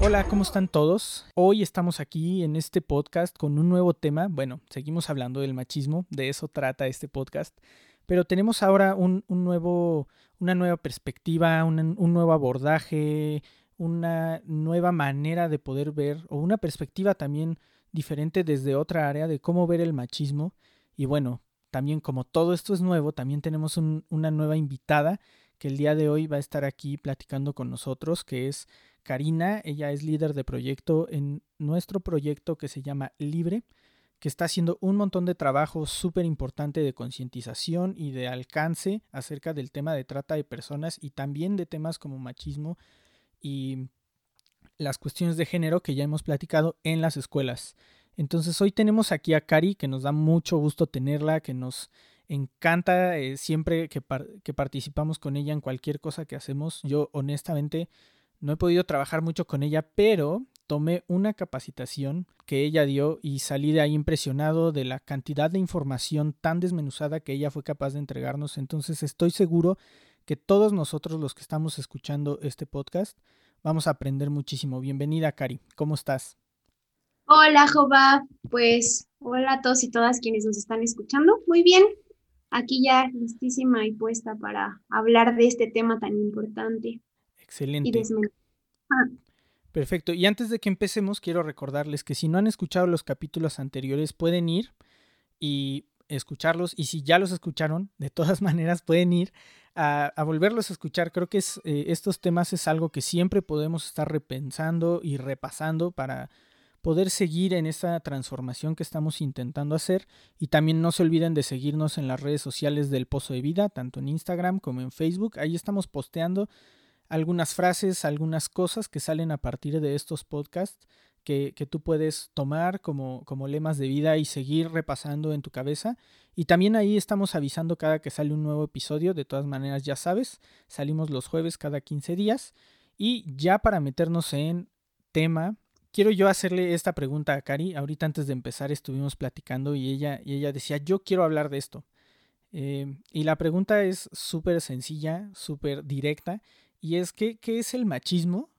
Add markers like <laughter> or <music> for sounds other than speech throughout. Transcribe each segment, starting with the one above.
Hola, ¿cómo están todos? Hoy estamos aquí en este podcast con un nuevo tema. Bueno, seguimos hablando del machismo, de eso trata este podcast. Pero tenemos ahora un, nuevo, una nueva perspectiva, un nuevo abordaje, una nueva manera de poder ver, o una perspectiva también diferente desde otra área de cómo ver el machismo. Y bueno, también como todo esto es nuevo, también tenemos una nueva invitada que el día de hoy va a estar aquí platicando con nosotros, que es Karina. Ella es líder de proyecto en nuestro proyecto que se llama Libre, que está haciendo un montón de trabajo súper importante de concientización y de alcance acerca del tema de trata de personas y también de temas como machismo y las cuestiones de género que ya hemos platicado en las escuelas. Entonces hoy tenemos aquí a Cari, que nos da mucho gusto tenerla, que nos encanta eh, siempre que, participamos con ella en cualquier cosa que hacemos. Yo honestamente no he podido trabajar mucho con ella, pero tomé una capacitación que ella dio y salí de ahí impresionado de la cantidad de información tan desmenuzada que ella fue capaz de entregarnos. Entonces estoy seguro que todos nosotros los que estamos escuchando este podcast vamos a aprender muchísimo. Bienvenida, Cari. ¿Cómo estás? Hola, Jova. Pues hola a todos y todas quienes nos están escuchando. Muy bien, aquí ya listísima y puesta para hablar de este tema tan importante. Excelente. Ah. Perfecto. Y antes de que empecemos, quiero recordarles que si no han escuchado los capítulos anteriores, pueden ir y escucharlos. Y si ya los escucharon, de todas <laughs> maneras pueden ir a, volverlos a escuchar. Creo que es, eh, estos temas es algo que siempre podemos estar repensando y repasando para poder seguir en esta transformación que estamos intentando hacer. Y también no se olviden de seguirnos en las redes sociales del Pozo de Vida, tanto en Instagram como en Facebook. Ahí estamos posteando algunas frases, algunas cosas que salen a partir de estos podcasts que, tú puedes tomar como, como lemas de vida y seguir repasando en tu cabeza. Y también ahí estamos avisando cada que sale un nuevo episodio. De todas maneras, ya sabes, salimos los jueves cada 15 días. Y ya para meternos en tema, quiero yo hacerle esta pregunta a Cari. Ahorita antes de empezar estuvimos platicando y ella, y ella decía, yo quiero hablar de esto. Eh, y la pregunta es súper sencilla, súper directa, y es que, ¿qué es el machismo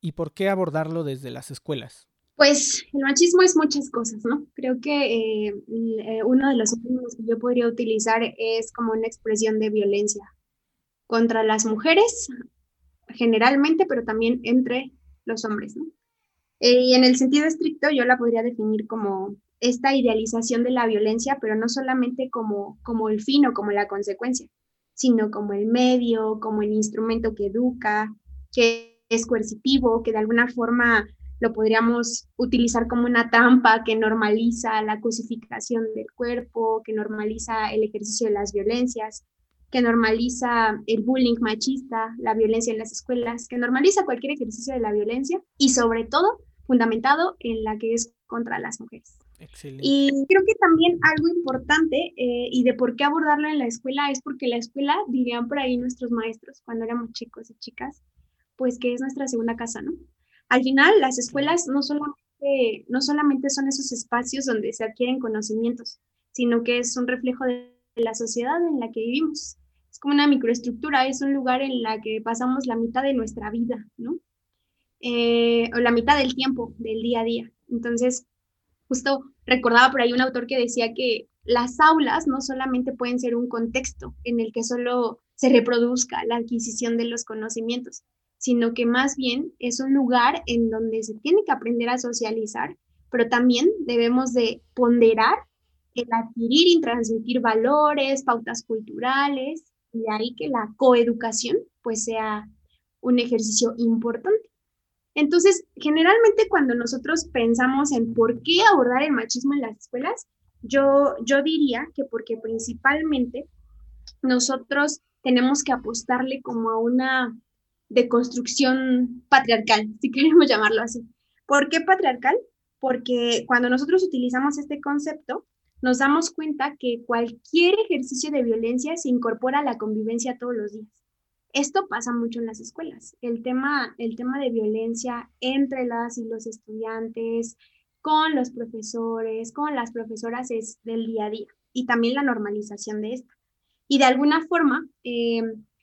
y por qué abordarlo desde las escuelas? Pues el machismo es muchas cosas, ¿no? Creo que eh, eh, uno de los últimos que yo podría utilizar es como una expresión de violencia contra las mujeres, generalmente, pero también entre los hombres, ¿no? Eh, y en el sentido estricto yo la podría definir como esta idealización de la violencia, pero no solamente como, como el fin o como la consecuencia, sino como el medio, como el instrumento que educa, que es coercitivo, que de alguna forma lo podríamos utilizar como una trampa que normaliza la cosificación del cuerpo, que normaliza el ejercicio de las violencias, que normaliza el bullying machista, la violencia en las escuelas, que normaliza cualquier ejercicio de la violencia y sobre todo fundamentado en la que es contra las mujeres. Excelente. Y creo que también algo importante eh, y de por qué abordarlo en la escuela es porque la escuela, dirían por ahí nuestros maestros cuando éramos chicos y chicas, pues que es nuestra segunda casa, ¿no? Al final, las escuelas no solamente, no solamente son esos espacios donde se adquieren conocimientos, sino que es un reflejo de la sociedad en la que vivimos. Es como una microestructura, es un lugar en la que pasamos la mitad de nuestra vida, ¿no? Eh, la mitad del tiempo del día a día. Entonces, justo recordaba por ahí un autor que decía que las aulas no solamente pueden ser un contexto en el que solo se reproduzca la adquisición de los conocimientos, sino que más bien es un lugar en donde se tiene que aprender a socializar, pero también debemos de ponderar el adquirir y transmitir valores, pautas culturales, y de ahí que la coeducación pues sea un ejercicio importante. Entonces, generalmente cuando nosotros pensamos en por qué abordar el machismo en las escuelas, yo, yo diría que porque principalmente nosotros tenemos que apostarle como a una deconstrucción patriarcal, <laughs> si queremos llamarlo así. ¿Por qué patriarcal? Porque cuando nosotros utilizamos este concepto, nos damos cuenta que cualquier ejercicio de violencia se incorpora a la convivencia todos los días. Esto pasa mucho en las escuelas. El tema, el tema de violencia entre las y los estudiantes, con los profesores, con las profesoras es del día a día y también la normalización de esta. Y de alguna forma, eh,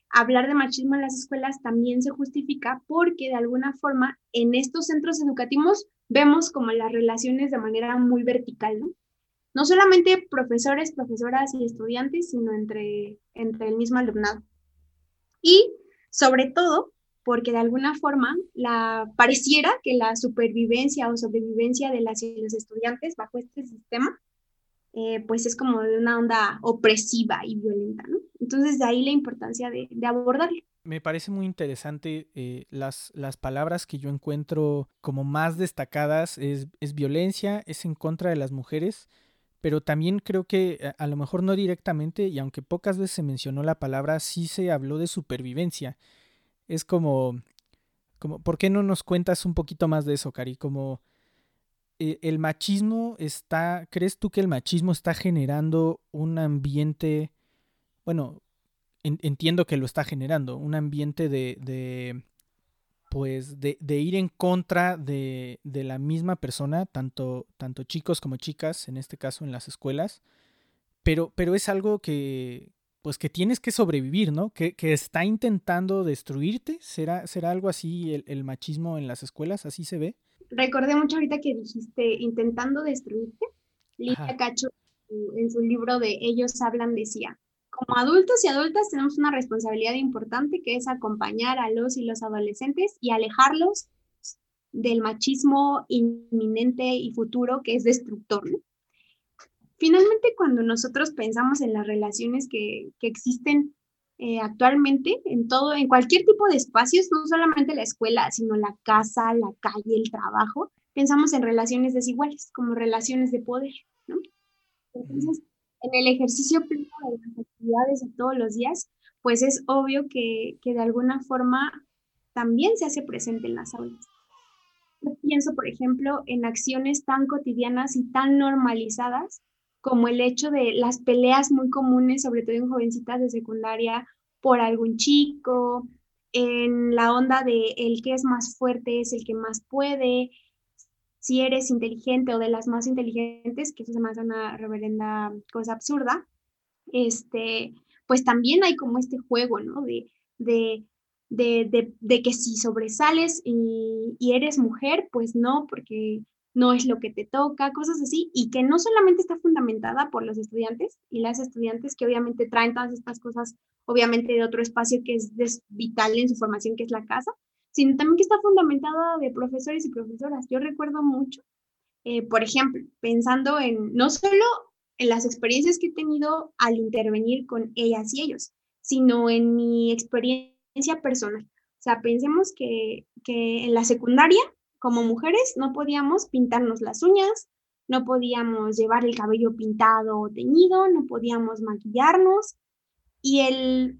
hablar de machismo en las escuelas también se justifica porque de alguna forma en estos centros educativos vemos como las relaciones de manera muy vertical, ¿no? No solamente profesores, profesoras y estudiantes, sino entre, entre el mismo alumnado. Y sobre todo porque de alguna forma la pareciera que la supervivencia o sobrevivencia de las y los estudiantes bajo este sistema eh, pues es como de una onda opresiva y violenta, ¿no? Entonces de ahí la importancia de, abordarlo. Me parece muy interesante eh, las, las palabras que yo encuentro como más destacadas es, es violencia, es en contra de las mujeres, pero también creo que a, a, lo mejor no directamente, y aunque pocas veces se mencionó la palabra, sí se habló de supervivencia. Es como, como ¿por qué no nos cuentas un poquito más de eso, Cari? Como eh, el machismo está, ¿crees tú que el machismo está generando un ambiente, bueno, entiendo que lo está generando, un ambiente de pues, de, de, ir en contra de, de, la misma persona, tanto, tanto chicos como chicas, en este caso en las escuelas, pero, pero es algo que, pues, que tienes que sobrevivir, ¿no? Que, que está intentando destruirte, ¿será, será algo así el, el machismo en las escuelas? ¿Así se ve? recordé mucho ahorita que dijiste intentando destruirte. Lidia Cacho, en su libro de Ellos hablan, decía, como adultos y adultas tenemos una responsabilidad importante que es acompañar a los y los adolescentes y alejarlos del machismo inminente y futuro que es destructor. Finalmente, cuando nosotros pensamos en las relaciones que, que existen eh, actualmente en todo, en cualquier tipo de espacios, no solamente la escuela, sino la casa, la calle, el trabajo, pensamos en relaciones desiguales, como relaciones de poder, ¿no? Entonces, en el ejercicio pleno de las actividades de todos los días, pues es obvio que, que de alguna forma también se hace presente en las aulas. Yo pienso, por ejemplo, en acciones tan cotidianas y tan normalizadas como el hecho de las peleas muy comunes, sobre todo en jovencitas de secundaria, por algún chico, en la onda de el que es más fuerte es el que más puede, si eres inteligente o de las más inteligentes, que eso se me hace una reverenda cosa absurda, este, pues también hay como este juego, ¿no? De, de, de, de que si sobresales y, y, eres mujer, pues no, porque no es lo que te toca, cosas así, y que no solamente está fundamentada por los estudiantes y las estudiantes que obviamente traen todas estas cosas, obviamente de otro espacio que es vital en su formación, que es la casa, sino también que está fundamentada de profesores y profesoras. Yo recuerdo mucho, eh, por ejemplo, pensando en no solo en las experiencias que he tenido al intervenir con ellas y ellos, sino en mi experiencia personal. O sea, pensemos que, que en la secundaria como mujeres no podíamos pintarnos las uñas, no podíamos llevar el cabello pintado o teñido, no podíamos maquillarnos. Y el,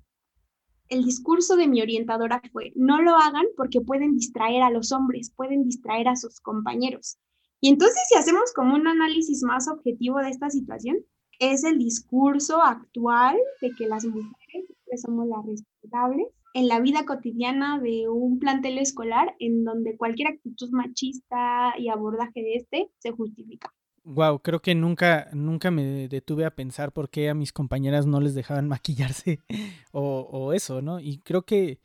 el discurso de mi orientadora fue, no lo hagan porque pueden distraer a los hombres, pueden distraer a sus compañeros. Y entonces si hacemos como un análisis más objetivo de esta situación, es el discurso actual de que las mujeres somos las responsables en la vida cotidiana de un plantel escolar en donde cualquier actitud machista y abordaje de este se justifica. Wow, creo que nunca, nunca me detuve a pensar por qué a mis compañeras no les dejaban <laughs> maquillarse o, o eso, ¿no? Y creo que,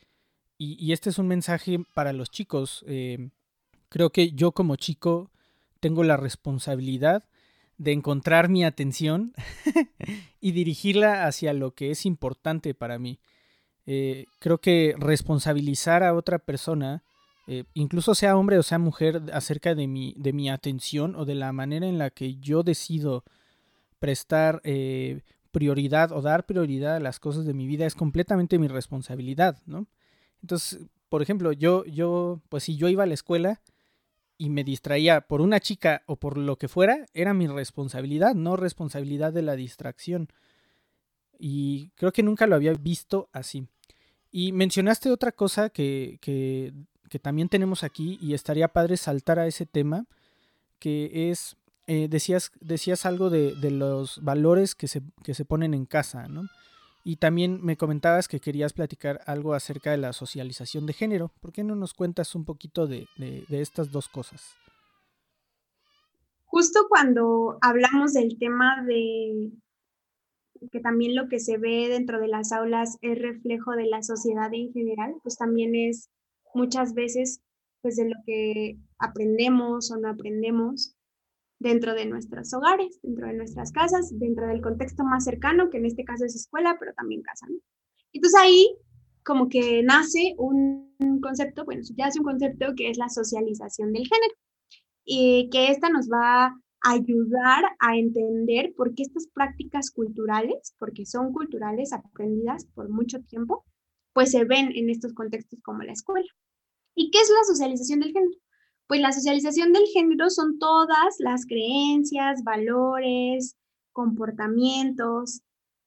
y, este es un mensaje para los chicos, eh, creo que yo como chico tengo la responsabilidad de encontrar mi atención <laughs> y dirigirla hacia lo que es importante para mí. Eh, creo que responsabilizar a otra persona, eh, incluso sea hombre o sea mujer, acerca de mi, de mi atención o de la manera en la que yo decido prestar eh, prioridad o dar prioridad a las cosas de mi vida es completamente mi responsabilidad, ¿no? Entonces, por ejemplo, yo, yo, pues si yo iba a la escuela y me distraía por una chica o por lo que fuera, era mi responsabilidad, no responsabilidad de la distracción. Y creo que nunca lo había visto así. Y mencionaste otra cosa que, que, que, también tenemos aquí y estaría padre saltar a ese tema, que es, eh, decías, decías algo de, de los valores que se, que se, ponen en casa, ¿no? Y también me comentabas que querías platicar algo acerca de la socialización de género. ¿Por qué no nos cuentas un poquito de, de, de estas dos cosas? Justo cuando hablamos del tema de que también lo que se ve dentro de las aulas es reflejo de la sociedad en general, pues también es muchas veces pues de lo que aprendemos o no aprendemos dentro de nuestros hogares, dentro de nuestras casas, dentro del contexto más cercano, que en este caso es escuela, pero también casa. ¿no? Entonces ahí como que nace un concepto, bueno, ya hace un concepto que es la socialización del género, y que esta nos va a ayudar a entender por qué estas prácticas culturales, porque son culturales aprendidas por mucho tiempo, pues se ven en estos contextos como la escuela. ¿Y qué es la socialización del género? Pues la socialización del género son todas las creencias, valores, comportamientos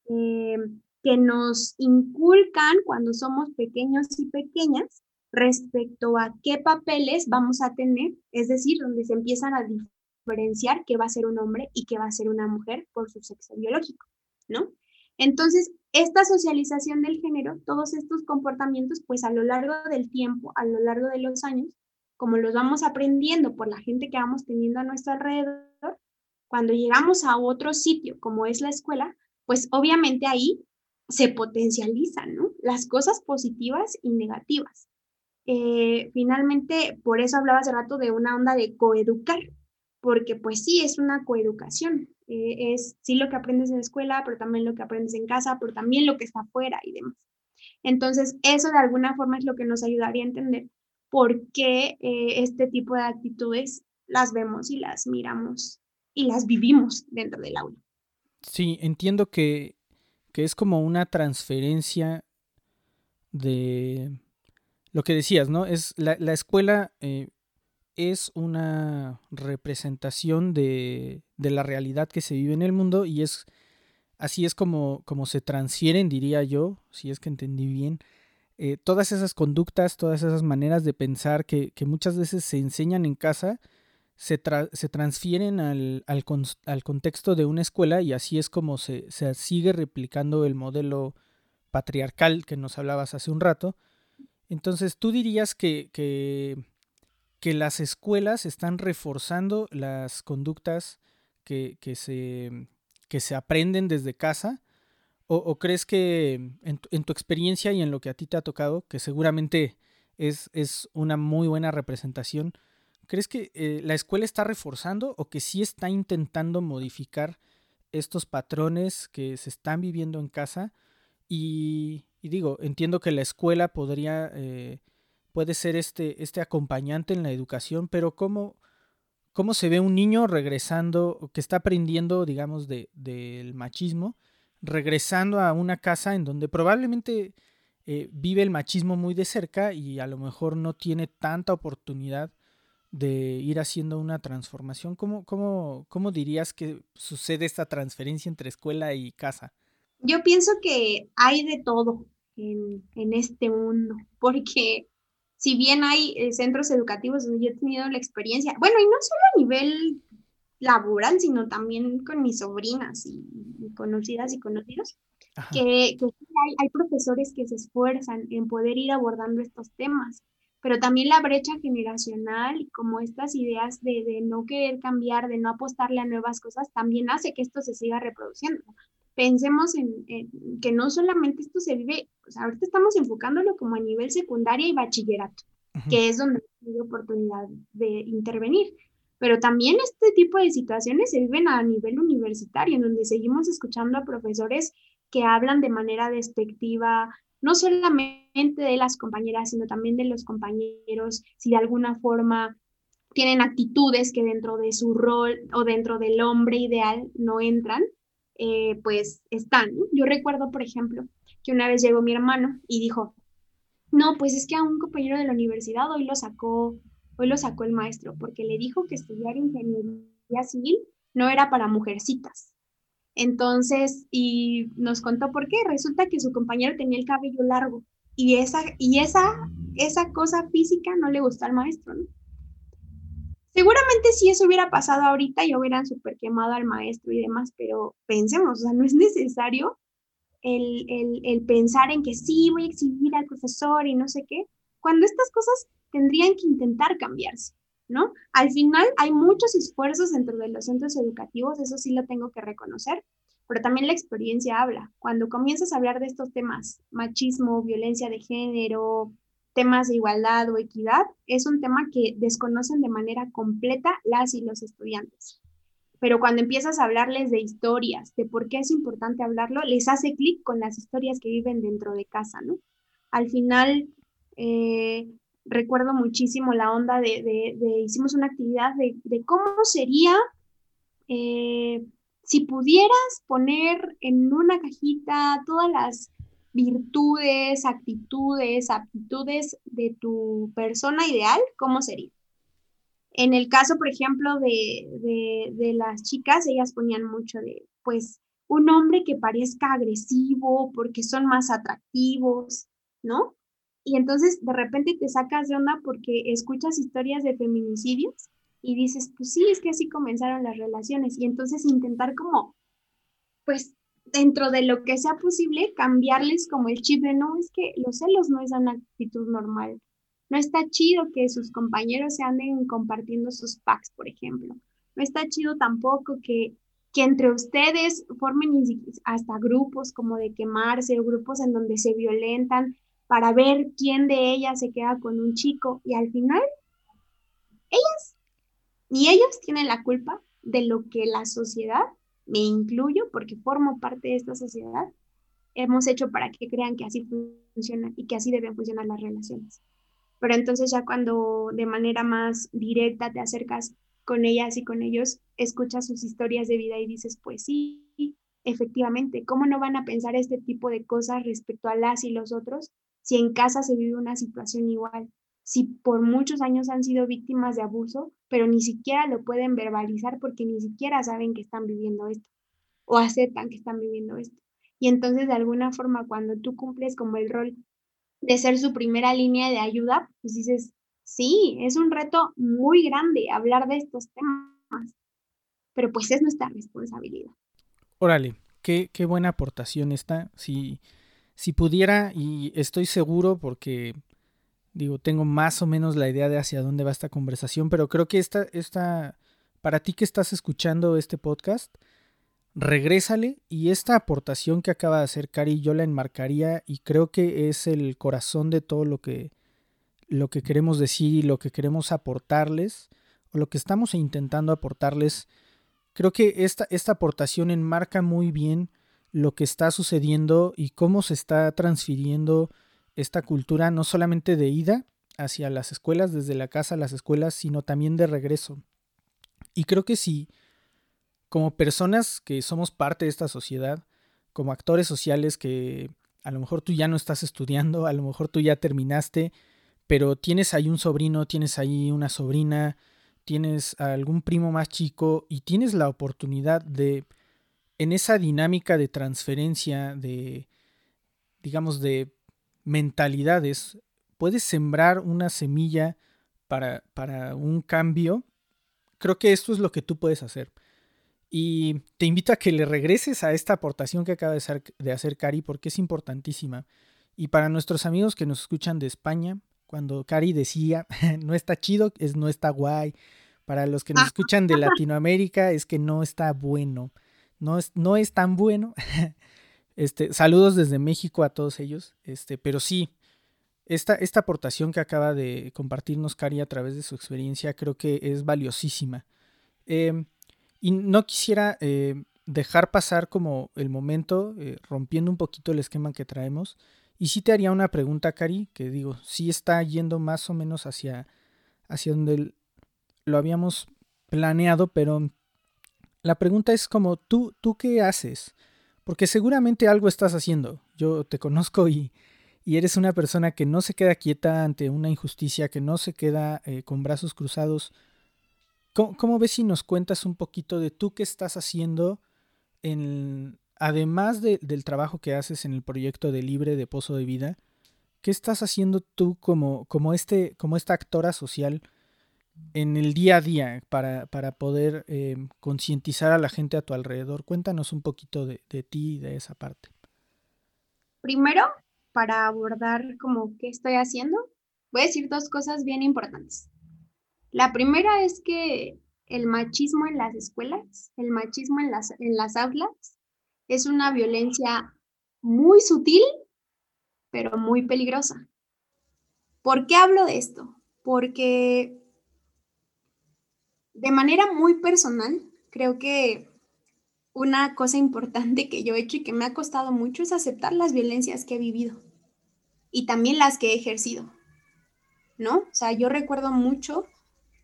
eh, que nos inculcan cuando somos pequeños y pequeñas respecto a qué papeles vamos a tener, es decir, donde se empiezan a diferenciar qué va a ser un hombre y qué va a ser una mujer por su sexo biológico, ¿no? Entonces, esta socialización del género, todos estos comportamientos, pues a lo largo del tiempo, a lo largo de los años, como los vamos aprendiendo por la gente que vamos teniendo a nuestro alrededor, cuando llegamos a otro sitio como es la escuela, pues obviamente ahí se potencializan. Las cosas positivas y negativas. Eh, finalmente, por eso hablaba hace rato de una onda de coeducar, porque pues sí, es una coeducación. Eh, es sí lo que aprendes en la escuela, pero también lo que aprendes en casa, pero también lo que está afuera y demás. Entonces, eso de alguna forma es lo que nos ayudaría a entender por qué eh, este tipo de actitudes las vemos y las miramos y las vivimos dentro del aula. Sí, entiendo que, que es como una transferencia de lo que decías, ¿no? Es la, la escuela eh, es una representación de, de, la realidad que se vive en el mundo y es así es como, como se transfieren, diría yo, si es que entendí bien, eh, todas esas conductas, todas esas maneras de pensar que, que muchas veces se enseñan en casa, se, se transfieren al, al, al, contexto de una escuela y así es como se, se sigue replicando el modelo patriarcal que nos hablabas hace un rato. Entonces, ¿tú dirías que, que, que las escuelas están reforzando las conductas que, que, se, que se aprenden desde casa? ¿O, crees que en, en, tu experiencia y en lo que a ti te ha tocado, que seguramente es, es una muy buena representación, ¿crees que eh, la escuela está reforzando o que sí está intentando modificar estos patrones que se están viviendo en casa? Y, y digo, entiendo que la escuela podría, eh, puede ser este, este acompañante en la educación, pero ¿cómo, cómo se ve un niño regresando, que está aprendiendo, digamos, del de, machismo, regresando a una casa en donde probablemente eh, vive el machismo muy de cerca y a lo mejor no tiene tanta oportunidad de ir haciendo una transformación. ¿Cómo, cómo, cómo dirías que sucede esta transferencia entre escuela y casa? Yo pienso que hay de todo en, en este mundo, porque si bien hay eh, centros educativos donde yo he tenido la experiencia, bueno, y no solo a nivel laboral, sino también con mis sobrinas y, y conocidas y conocidos, que, que hay, hay, profesores que se esfuerzan en poder ir abordando estos temas, pero también la brecha generacional y como estas ideas de, de no querer cambiar, de no apostarle a nuevas cosas, también hace que esto se siga reproduciendo pensemos en, que no solamente esto se vive, pues ahorita estamos enfocándolo como a nivel secundaria y bachillerato, que es donde hay oportunidad de intervenir. Pero también este tipo de situaciones se viven a nivel universitario, en donde seguimos escuchando a profesores que hablan de manera despectiva, no solamente de las compañeras, sino también de los compañeros, si de alguna forma tienen actitudes que dentro de su rol o dentro del hombre ideal no entran. Eh, pues están. Yo recuerdo, por ejemplo, que una vez llegó mi hermano y dijo, no, pues es que a un compañero de la universidad hoy lo sacó, hoy lo sacó el maestro, porque le dijo que estudiar ingeniería civil no era para mujercitas. Entonces, y nos contó por qué. Resulta que su compañero tenía el cabello largo y esa, y esa, esa cosa física no le gustó al maestro, ¿no? Seguramente si eso hubiera pasado ahorita, ya hubieran súper quemado al maestro y demás, pero pensemos, o sea, no es necesario el, el, el, pensar en que sí, voy a exhibir al profesor y no sé qué, cuando estas cosas tendrían que intentar cambiarse, ¿no? Al final hay muchos esfuerzos dentro de los centros educativos, eso sí lo tengo que reconocer, pero también la experiencia habla. Cuando comienzas a hablar de estos temas, machismo, violencia de género, temas de igualdad o equidad, es un tema que desconocen de manera completa las y los estudiantes. Pero cuando empiezas a hablarles de historias, de por qué es importante hablarlo, les hace clic con las historias que viven dentro de casa, ¿no? Al final, eh, recuerdo muchísimo la onda de, hicimos una actividad de, cómo sería eh, si pudieras poner en una cajita todas las virtudes, actitudes, aptitudes de tu persona ideal, ¿cómo sería? En el caso, por ejemplo, de, de, las chicas, ellas ponían mucho de, pues, un hombre que parezca agresivo porque son más atractivos, ¿no? Y entonces de repente te sacas de onda porque escuchas historias de feminicidios y dices, pues sí, es que así comenzaron las relaciones. Y entonces intentar como, pues dentro de lo que sea posible, cambiarles como el chip de no, es que los celos no es una actitud normal. No está chido que sus compañeros se anden compartiendo sus packs, por ejemplo. No está chido tampoco que, que entre ustedes formen hasta grupos como de quemarse o grupos en donde se violentan para ver quién de ellas se queda con un chico y al final ellas ni ellos tienen la culpa de lo que la sociedad me incluyo porque formo parte de esta sociedad, hemos hecho para que crean que así funciona y que así deben funcionar las relaciones. Pero entonces ya cuando de manera más directa te acercas con ellas y con ellos, escuchas sus historias de vida y dices, pues sí, efectivamente, ¿cómo no van a pensar este tipo de cosas respecto a las y los otros si en casa se vive una situación igual? Si por muchos años han sido víctimas de abuso, pero ni siquiera lo pueden verbalizar porque ni siquiera saben que están viviendo esto o aceptan que están viviendo esto. Y entonces, de alguna forma, cuando tú cumples como el rol de ser su primera línea de ayuda, pues dices, sí, es un reto muy grande hablar de estos temas, pero pues es nuestra responsabilidad. Órale, qué, qué buena aportación esta. Si, si pudiera, y estoy seguro porque Digo, tengo más o menos la idea de hacia dónde va esta conversación, pero creo que esta, esta, para ti que estás escuchando este podcast, regrésale y esta aportación que acaba de hacer Cari yo la enmarcaría y creo que es el corazón de todo lo que, lo que queremos decir y lo que queremos aportarles o lo que estamos intentando aportarles. Creo que esta, esta aportación enmarca muy bien lo que está sucediendo y cómo se está transfiriendo esta cultura no solamente de ida hacia las escuelas, desde la casa a las escuelas, sino también de regreso. Y creo que si, como personas que somos parte de esta sociedad, como actores sociales que a lo mejor tú ya no estás estudiando, a lo mejor tú ya terminaste, pero tienes ahí un sobrino, tienes ahí una sobrina, tienes algún primo más chico y tienes la oportunidad de, en esa dinámica de transferencia, de, digamos, de mentalidades, puedes sembrar una semilla para, para un cambio, creo que esto es lo que tú puedes hacer. Y te invito a que le regreses a esta aportación que acaba de hacer, de hacer Cari porque es importantísima. Y para nuestros amigos que nos escuchan de España, cuando Cari decía, <laughs> no está chido, es no está guay. Para los que nos escuchan de <laughs> Latinoamérica, es que no está bueno. No es, no es tan bueno. <laughs> Este, saludos desde México a todos ellos. Este, pero sí, esta, esta aportación que acaba de compartirnos Cari a través de su experiencia creo que es valiosísima. Em, y no quisiera eh, dejar pasar como el momento, eh, rompiendo un poquito el esquema que traemos. Y sí te haría una pregunta, Cari, que digo, sí está yendo más o menos hacia, hacia donde lo habíamos planeado, pero la pregunta es como, ¿tú, tú qué haces? Porque seguramente algo estás haciendo. Yo te conozco y, eres una persona que no se queda quieta ante una injusticia, que no se queda eh, con brazos cruzados. ¿Cómo, ves si nos cuentas un poquito de tú qué estás haciendo en, además del trabajo que haces en el proyecto de Libre de Pozo de Vida? ¿Qué estás haciendo tú como, como, este, como esta actora social en el día a día para, poder eh, concientizar a la gente a tu alrededor? Cuéntanos un poquito de, ti y de esa parte. Primero, para abordar como qué estoy haciendo, voy a decir dos cosas bien importantes. La primera es que el machismo en las escuelas, el machismo en las, en las aulas, Es una violencia muy sutil, pero muy peligrosa. ¿Por qué hablo de esto? Porque de manera muy personal, creo que una cosa importante que yo he hecho y que me ha costado mucho es aceptar las violencias que he vivido y también las que he ejercido, ¿no? O sea, yo recuerdo mucho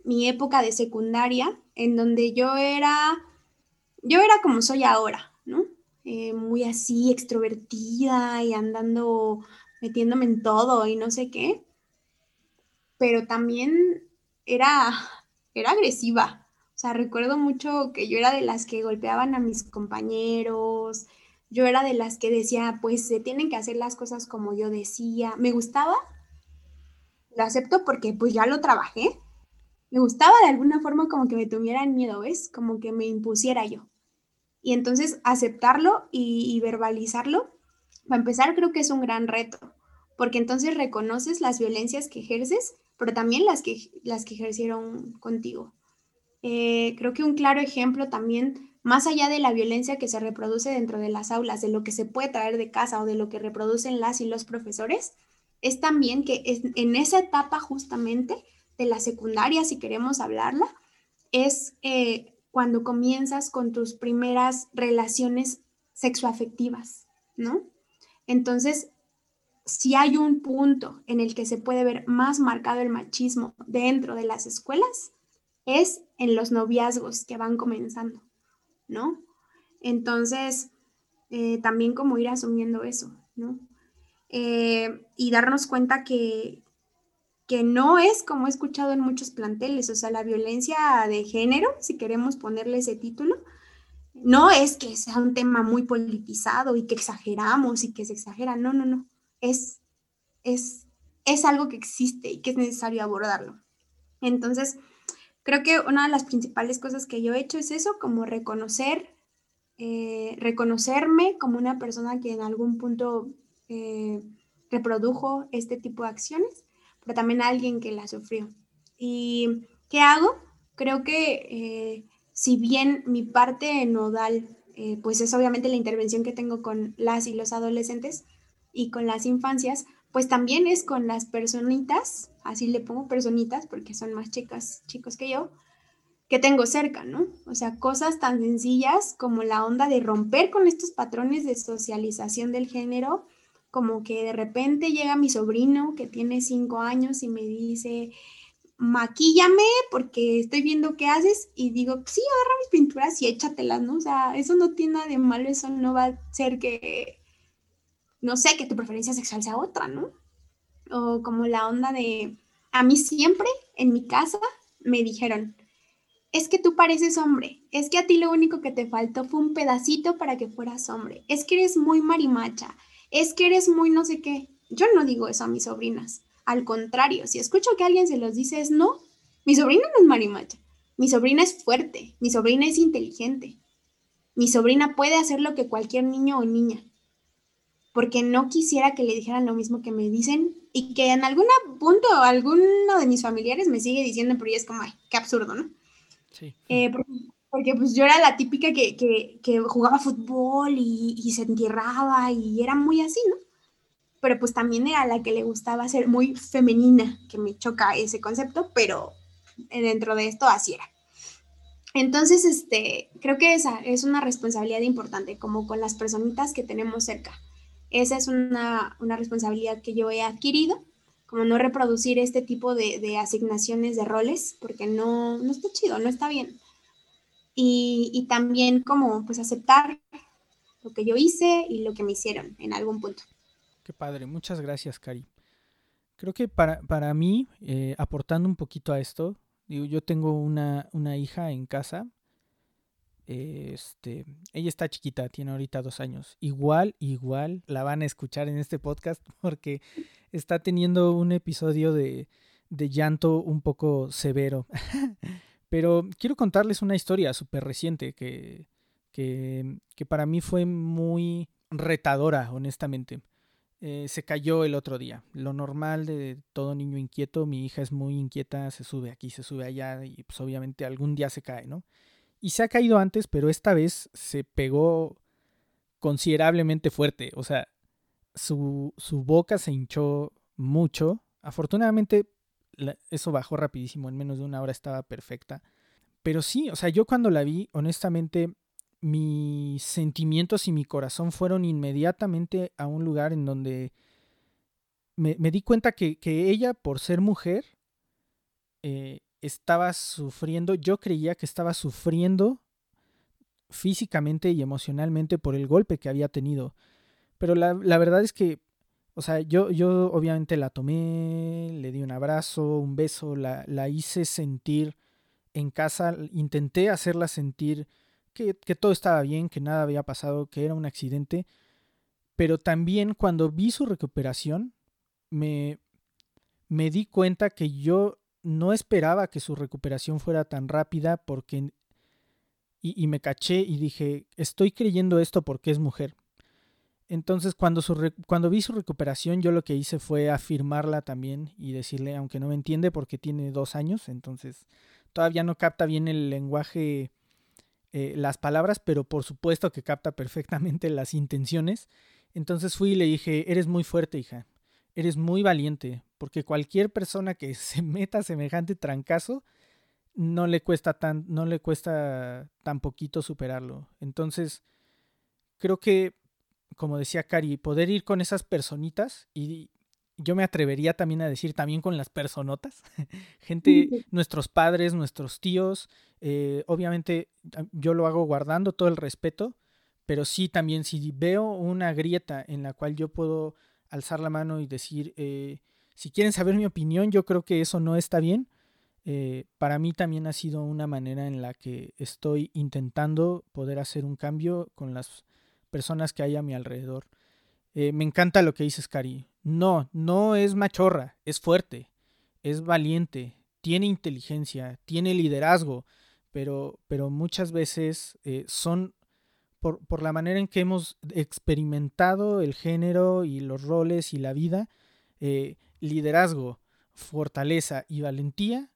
mi época de secundaria en donde yo era, yo era como soy ahora, ¿no? Eh, muy así, extrovertida y andando, metiéndome en todo y no sé qué, pero también era era agresiva. O sea, recuerdo mucho que yo era de las que golpeaban a mis compañeros, yo era de las que decía, pues se tienen que hacer las cosas como yo decía. Me gustaba, lo acepto porque pues ya lo trabajé. Me gustaba de alguna forma como que me tuvieran miedo, ¿ves? Como que me impusiera yo. Y entonces aceptarlo y, y verbalizarlo, para empezar, creo que es un gran reto, porque entonces reconoces las violencias que ejerces pero también las que, las que ejercieron contigo. Eh, creo que un claro ejemplo también, más allá de la violencia que se reproduce dentro de las aulas, de lo que se puede traer de casa o de lo que reproducen las y los profesores, es también que en esa etapa justamente de la secundaria, si queremos hablarla, es eh, cuando comienzas con tus primeras relaciones sexoafectivas, ¿no? Entonces, si hay un punto en el que se puede ver más marcado el machismo dentro de las escuelas, es en los noviazgos que van comenzando, ¿no? Entonces, eh, también como ir asumiendo eso, ¿no? Eh, y darnos cuenta que, que no es como he escuchado en muchos planteles, o sea, la violencia de género, si queremos ponerle ese título, no es que sea un tema muy politizado y que exageramos y que se exagera, no, no, no es, es, es algo que existe y que es necesario abordarlo. Entonces, creo que una de las principales cosas que yo he hecho es eso, como reconocer, eh, reconocerme como una persona que en algún punto eh, reprodujo este tipo de acciones, pero también alguien que la sufrió. ¿Y qué hago? Creo que eh, si bien mi parte nodal, pues es obviamente la intervención que tengo con las y los adolescentes, y con las infancias, pues también es con las personitas, así le pongo personitas porque son más chicas, chicos que yo, que tengo cerca, ¿no? O sea, cosas tan sencillas como la onda de romper con estos patrones de socialización del género, como que de repente llega mi sobrino que tiene cinco años y me dice, maquíllame porque estoy viendo qué haces y digo, sí, agarra mis pinturas y échatelas, ¿no? O sea, eso no tiene nada de malo, eso no va a ser que no sé, que tu preferencia sexual sea otra, ¿no? O como la onda de, a mí siempre en mi casa me dijeron, es que tú pareces hombre, es que a ti lo único que te faltó fue un pedacito para que fueras hombre, es que eres muy marimacha, es que eres muy no sé qué. Yo no digo eso a mis sobrinas, al contrario, si escucho que alguien se los dice es no, mi sobrina no es marimacha, mi sobrina es fuerte, mi sobrina es inteligente, mi sobrina puede hacer lo que cualquier niño o niña porque no quisiera que le dijeran lo mismo que me dicen y que en algún punto alguno de mis familiares me sigue diciendo, pero ya es como, ay, qué absurdo, ¿no? Sí. Eh, porque, pues yo era la típica que, que, jugaba fútbol y, y, se entierraba y era muy así, ¿no? Pero pues también era la que le gustaba ser muy femenina, que me choca ese concepto, pero dentro de esto así era. Entonces, este, creo que esa es una responsabilidad importante, como con las personitas que tenemos cerca esa es una, responsabilidad que yo he adquirido, como no reproducir este tipo de, asignaciones de roles, porque no, no, está chido, no está bien. Y, también como pues aceptar lo que yo hice y lo que me hicieron en algún punto. Qué padre, muchas gracias, Cari. Creo que para, para mí, eh, aportando un poquito a esto, digo, yo tengo una, una hija en casa este, ella está chiquita, tiene ahorita dos años. Igual, igual la van a escuchar en este podcast <laughs> porque está teniendo un episodio de, de llanto un poco severo. <laughs> Pero quiero contarles una historia súper reciente que, que, que, para mí fue muy retadora, honestamente. Eh, se cayó el otro día. Lo normal de todo niño inquieto, mi hija es muy inquieta, se sube aquí, se sube allá y pues obviamente algún día se cae, ¿no? Y se ha caído antes, pero esta vez se pegó considerablemente fuerte. O sea, su, su boca se hinchó mucho. Afortunadamente, eso bajó rapidísimo. En menos de una hora estaba perfecta. Pero sí, o sea, yo cuando la vi, honestamente, mis sentimientos y mi corazón fueron inmediatamente a un lugar en donde me, di cuenta que, ella, por ser mujer, eh, estaba sufriendo, yo creía que estaba sufriendo físicamente y emocionalmente por el golpe que había tenido. Pero la, verdad es que, o sea, yo, yo obviamente la tomé, le di un abrazo, un beso, la, la hice sentir en casa, intenté hacerla sentir que, que, todo estaba bien, que nada había pasado, que era un accidente. Pero también cuando vi su recuperación, me, me di cuenta que yo no esperaba que su recuperación fuera tan rápida porque... Y, me caché y dije, estoy creyendo esto porque es mujer. Entonces, cuando, su, cuando vi su recuperación, yo lo que hice fue afirmarla también y decirle, aunque no me entiende porque tiene dos años, entonces todavía no capta bien el lenguaje, eh, las palabras, pero por supuesto que capta <laughs> perfectamente las intenciones. Entonces fui y le dije, eres muy fuerte, hija eres muy valiente, porque cualquier persona que <laughs> se meta semejante trancazo no le cuesta tan no le cuesta tan poquito superarlo. Entonces, creo que como decía Cari, poder ir con esas personitas y yo me atrevería también a decir también con las personotas, <laughs> gente, nuestros padres, nuestros tíos, eh, obviamente yo lo hago guardando todo el respeto, pero sí también si veo una grieta en la cual yo puedo alzar la mano y decir, eh, si quieren saber mi opinión, yo creo que eso no está bien. Eh, para mí también ha sido una manera en la que estoy intentando poder hacer un cambio con las personas que hay a mi alrededor. Eh, me encanta lo que dices, Cari. No, no es machorra, es fuerte, es valiente, tiene inteligencia, tiene liderazgo, pero, pero muchas veces son por, por, la manera en que hemos experimentado el género y los roles y la vida, eh, liderazgo, fortaleza y valentía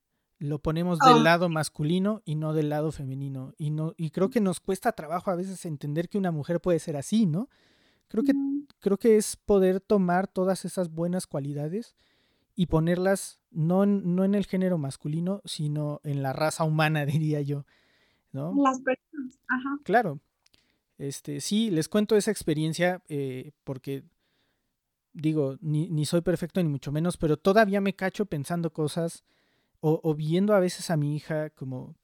lo ponemos del oh. lado masculino y no del lado femenino. Y, no, y creo que nos cuesta trabajo a veces entender que una mujer puede ser así, ¿no? Creo que, mm. creo que es poder tomar todas esas buenas cualidades y ponerlas no en, no en el género masculino, sino en la raza humana, <laughs> diría yo. ¿no? Las personas, ajá. Claro, este, sí, les cuento esa experiencia eh, porque, digo, ni, soy perfecto ni mucho menos, pero todavía me cacho pensando cosas o, o viendo a veces a mi hija como,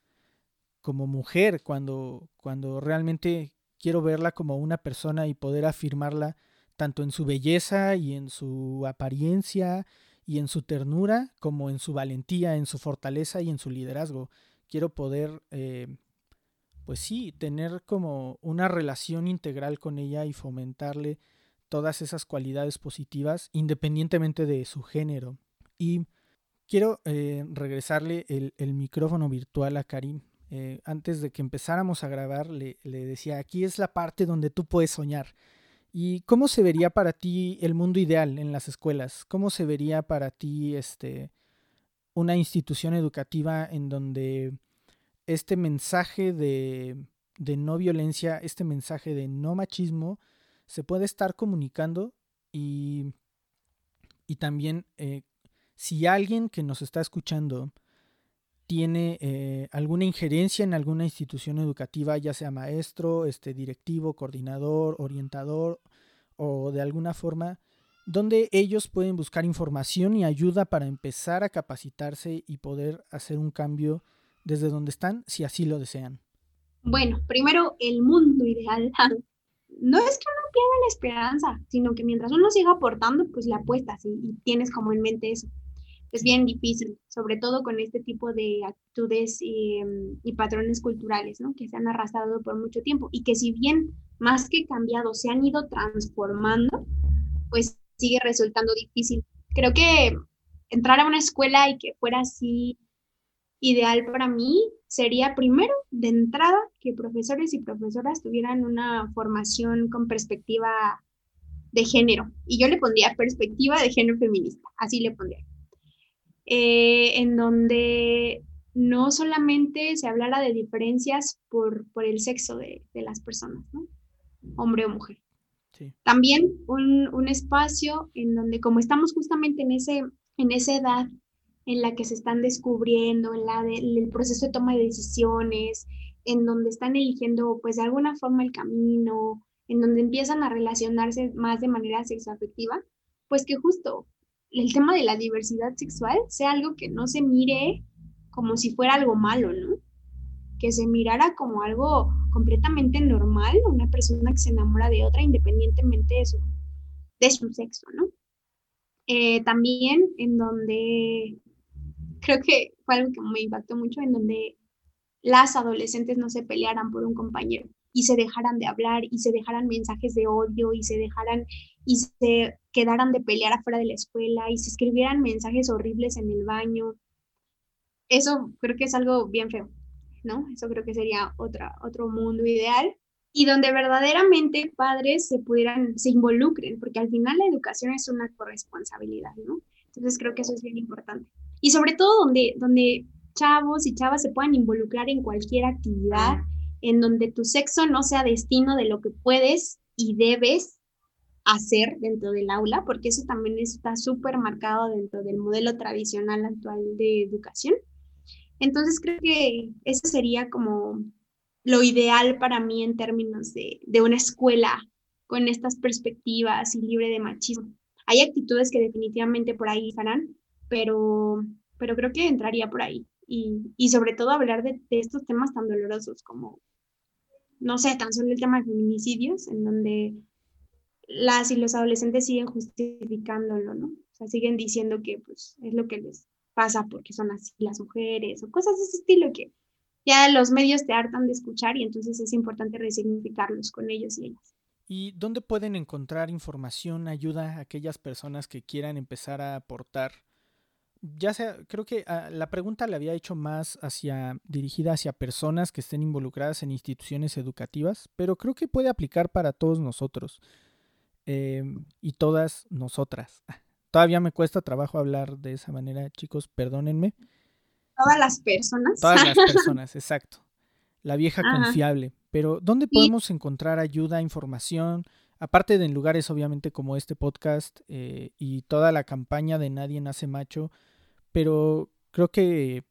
como mujer cuando, cuando realmente quiero verla como una persona y poder afirmarla tanto en su belleza y en su apariencia y en su ternura como en su valentía, en su fortaleza y en su liderazgo. Quiero poder eh, pues sí, tener como una relación integral con ella y fomentarle todas esas cualidades positivas independientemente de su género. Y quiero eh, regresarle el, micrófono virtual a Karim. Eh, antes de que empezáramos a grabar, le, le decía, aquí es la parte donde tú puedes soñar. ¿Y cómo se vería para ti el mundo ideal en las escuelas? ¿Cómo se vería para ti este, una institución educativa en donde este mensaje de, no violencia, este mensaje de no machismo, se puede estar comunicando y, y también eh, si alguien que nos está escuchando tiene eh, alguna injerencia en alguna institución educativa, ya sea maestro, este directivo, coordinador, orientador o de alguna forma, donde ellos pueden buscar información y ayuda para empezar a capacitarse y poder hacer un cambio desde donde están si así lo desean? Bueno, primero el mundo ideal. <laughs> No es que uno pierda la esperanza, sino que mientras uno siga aportando, pues le apuestas y, tienes como en mente eso. Es bien difícil, sobre todo con este tipo de actitudes y, y patrones culturales, ¿no? Que se han arrastrado por mucho tiempo y que si bien más que cambiado se han ido transformando, pues sigue resultando difícil. Creo que entrar a una escuela y que fuera así ideal para mí sería primero, de entrada, que profesores y profesoras tuvieran una formación con perspectiva de género. Y yo le pondría perspectiva de género feminista, así le pondría. Eh, en donde no solamente se hablara de diferencias por, por el sexo de, de, las personas, ¿no? hombre o mujer. También un, espacio en donde como estamos justamente en, ese, en esa edad en la que se están descubriendo, en la el proceso de toma de decisiones, en donde están eligiendo pues de alguna forma el camino, en donde empiezan a relacionarse más de manera sexoafectiva, pues que justo el tema de la diversidad sexual sea algo que no se mire como si fuera algo malo, ¿no? Que se mirara como algo completamente normal, una persona que se enamora de otra independientemente de su, de su sexo, ¿no? Eh, también en donde creo que fue algo que me impactó mucho, en donde las adolescentes no se pelearan por un compañero y se dejaran de hablar y se dejaran mensajes de odio y se dejaran y se quedaran de pelear afuera de la escuela y se escribieran mensajes horribles en el baño. Eso creo que es algo bien feo, ¿no? Eso creo que sería otra, otro mundo ideal y donde verdaderamente padres se pudieran, se involucren, porque al final la educación es una corresponsabilidad, ¿no? Entonces creo que eso es bien importante. Y sobre todo donde, donde chavos y chavas se puedan involucrar en cualquier actividad, en donde tu sexo no sea destino de lo que puedes y debes hacer dentro del aula, porque eso también está súper marcado dentro del modelo tradicional actual de educación. Entonces creo que eso sería como lo ideal para mí en términos de, de una escuela con estas perspectivas y libre de machismo. Hay actitudes que definitivamente por ahí estarán, pero, pero creo que entraría por ahí. Y, y sobre todo hablar de, estos temas tan dolorosos como, no sé, tan solo el tema de feminicidios, en donde las y los adolescentes siguen justificándolo, ¿no? O sea, siguen diciendo que pues es lo que les pasa porque son así las mujeres o cosas de ese estilo que ya los medios te hartan de escuchar y entonces es importante resignificarlos con ellos y ellas. ¿Y dónde pueden encontrar información, ayuda a aquellas personas que quieran empezar a aportar? Ya sea, creo que ah, la pregunta la había hecho más hacia dirigida hacia personas que estén involucradas en instituciones educativas, pero creo que puede aplicar para todos nosotros. Em, y todas nosotras. <laughs> Todavía me cuesta trabajo hablar de esa manera, chicos, perdónenme. Todas las personas. Todas las <laughs> personas, exacto. La vieja confiable. Pero, ¿dónde podemos encontrar ayuda, información? Aparte de en lugares, obviamente, como este podcast eh, y toda la campaña de Nadie Nace Macho, pero creo que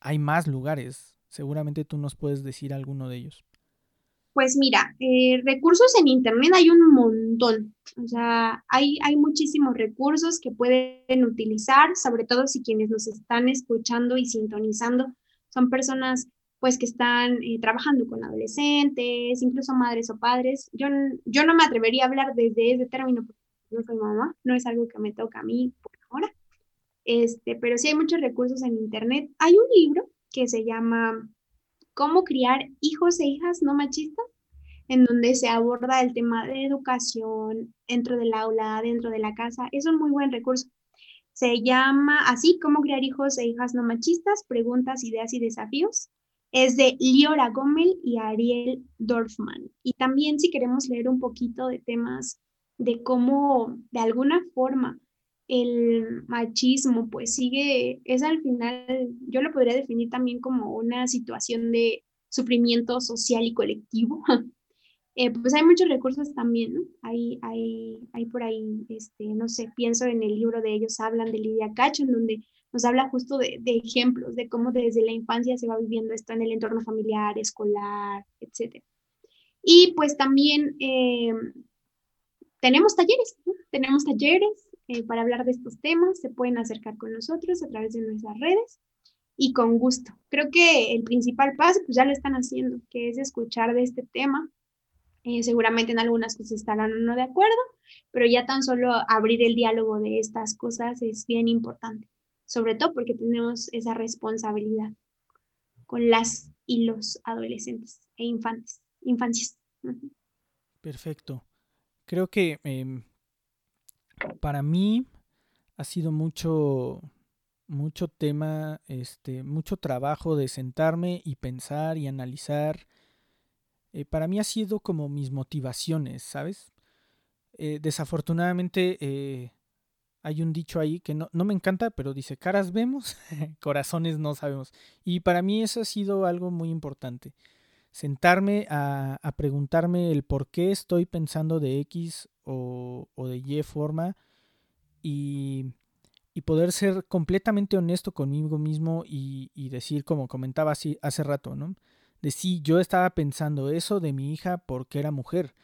hay más lugares. Seguramente tú nos puedes decir alguno de ellos. Pues mira, eh, recursos en Internet hay un montón. O sea, hay, hay muchísimos recursos que pueden utilizar, sobre todo si quienes nos están escuchando y sintonizando son personas pues que están eh, trabajando con adolescentes, incluso madres o padres. Yo, yo no me atrevería a hablar desde ese término porque no soy mamá, no es algo que me toca a mí por ahora. Este, pero sí hay muchos recursos en Internet. Hay un libro que se llama cómo criar hijos e hijas no machistas, en donde se aborda el tema de educación dentro del aula, dentro de la casa. Es un muy buen recurso. Se llama así, cómo criar hijos e hijas no machistas, preguntas, ideas y desafíos. Es de Liora Gomel y Ariel Dorfman. Y también si queremos leer un poquito de temas de cómo de alguna forma el machismo pues sigue, es al final, yo lo podría definir también como una situación de sufrimiento social y colectivo. <laughs> Eh, pues hay muchos recursos también. Hay, hay, hay por ahí, este, no sé, pienso en el libro de ellos, hablan de Lidia Cacho, en donde nos habla justo de, de, ejemplos de cómo desde la infancia se va viviendo esto en el entorno familiar, escolar, etc. Y pues también eh, tenemos talleres, ¿no? Tenemos talleres, eh, para hablar de estos temas. Se pueden acercar con nosotros a través de nuestras redes y con gusto. Creo que el principal paso, pues ya lo están haciendo, que es escuchar de este tema. Eh, seguramente en algunas cosas estarán o no de acuerdo, pero ya tan solo abrir el diálogo de estas cosas es bien importante, sobre todo porque tenemos esa responsabilidad con las y los adolescentes e infantes, infancias. Perfecto. Creo que em, para mí ha sido mucho, mucho tema, este, mucho trabajo de sentarme y pensar y analizar. Eh, para mí ha sido como mis motivaciones, ¿sabes? Eh, desafortunadamente eh, hay un dicho ahí que no, no, me encanta, pero dice, caras vemos, <laughs> corazones no sabemos. Y para mí eso ha sido algo muy importante. sentarme a, preguntarme el por qué estoy pensando de X o, de Y forma y, poder ser completamente honesto conmigo mismo y, y decir, como comentaba así hace rato, ¿no? De si yo estaba pensando eso de mi hija porque era mujer.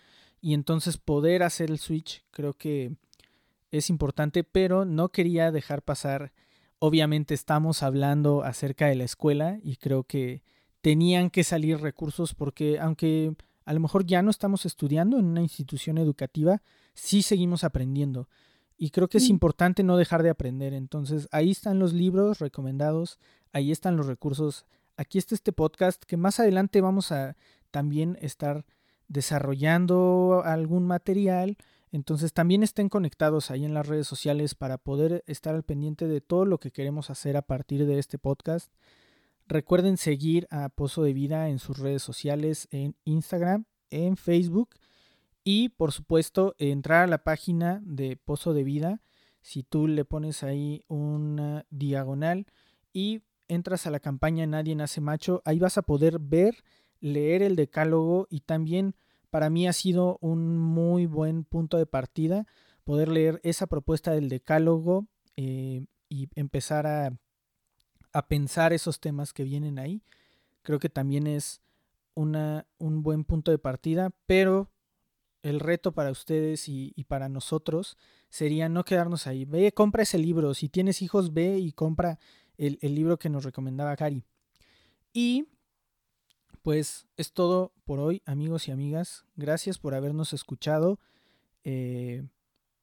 Y entonces poder hacer el switch creo que es importante, pero no quería dejar pasar. Obviamente estamos hablando acerca de la escuela y creo que tenían que salir recursos porque aunque a lo mejor ya no estamos estudiando en una institución educativa, sí seguimos aprendiendo. Y creo que es mm. importante no dejar de aprender. Entonces, ahí están los libros recomendados, ahí están los recursos, aquí está este podcast que más adelante vamos a también estar desarrollando algún material. Entonces también estén conectados ahí en las redes sociales para poder estar al pendiente de todo lo que queremos hacer a partir de este podcast. Recuerden seguir a Pozo de Vida en sus redes sociales, en Instagram, en Facebook y por supuesto entrar a la página de Pozo de Vida. Si tú le pones ahí una diagonal y entras a la campaña Nadie nace macho, ahí vas a poder ver, leer el decálogo y también para mí ha sido un muy buen punto de partida poder leer esa propuesta del decálogo eh, y empezar a a pensar esos temas que vienen ahí. Creo que también es una, un buen punto de partida, pero el reto para ustedes y, para nosotros sería no quedarnos ahí. Ve, compra ese libro. Si tienes hijos, ve y compra el, libro que nos recomendaba Cari. Y pues es todo por hoy, amigos y amigas. Gracias por habernos escuchado. Eh,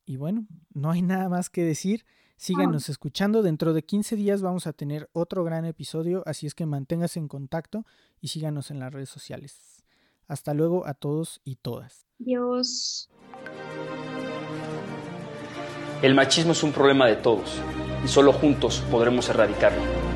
y bueno, no hay <laughs> nada más que decir. Síganos escuchando. Dentro de 15 días vamos a tener otro gran episodio, así es que manténgase en contacto y síganos en las redes sociales. Hasta luego a todos y todas. Dios. El machismo es un problema de todos y solo juntos podremos erradicarlo.